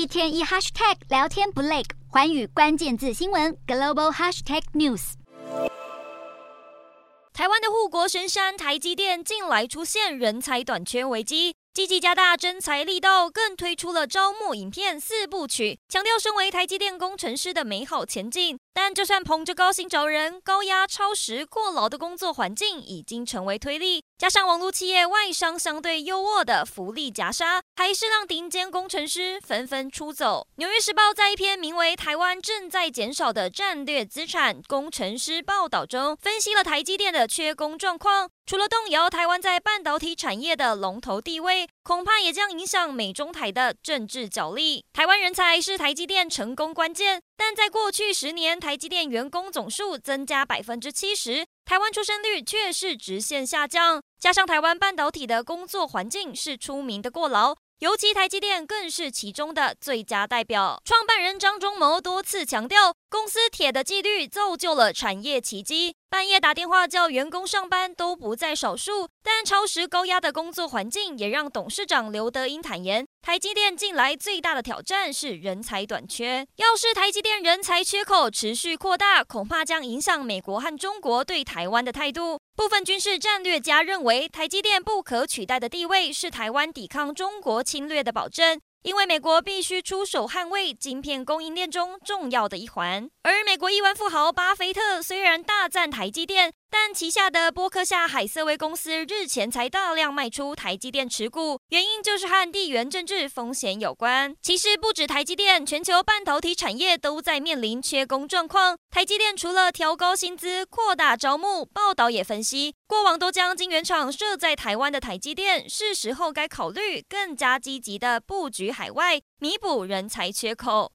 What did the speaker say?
一天一 hashtag 聊天不累，环宇关键字新闻 global hashtag news。台湾的护国神山台积电近来出现人才短缺危机。积极加大征才力道，更推出了招募影片四部曲，强调身为台积电工程师的美好前景。但就算捧着高薪找人，高压、超时、过劳的工作环境已经成为推力，加上网络企业外商相对优渥的福利夹杀，还是让顶尖工程师纷纷出走。纽约时报在一篇名为《台湾正在减少的战略资产——工程师》报道中，分析了台积电的缺工状况。除了动摇台湾在半导体产业的龙头地位，恐怕也将影响美中台的政治角力。台湾人才是台积电成功关键，但在过去十年，台积电员工总数增加百分之七十，台湾出生率却是直线下降。加上台湾半导体的工作环境是出名的过劳。尤其台积电更是其中的最佳代表。创办人张忠谋多次强调，公司铁的纪律造就了产业奇迹。半夜打电话叫员工上班都不在少数，但超时高压的工作环境也让董事长刘德英坦言，台积电近来最大的挑战是人才短缺。要是台积电人才缺口持续扩大，恐怕将影响美国和中国对台湾的态度。部分军事战略家认为，台积电不可取代的地位是台湾抵抗中国侵略的保证。因为美国必须出手捍卫晶片供应链中重要的一环，而美国亿万富豪巴菲特虽然大赞台积电。但旗下的波克夏海瑟威公司日前才大量卖出台积电持股，原因就是和地缘政治风险有关。其实不止台积电，全球半导体产业都在面临缺工状况。台积电除了调高薪资、扩大招募，报道也分析，过往都将晶圆厂设在台湾的台积电，是时候该考虑更加积极的布局海外，弥补人才缺口。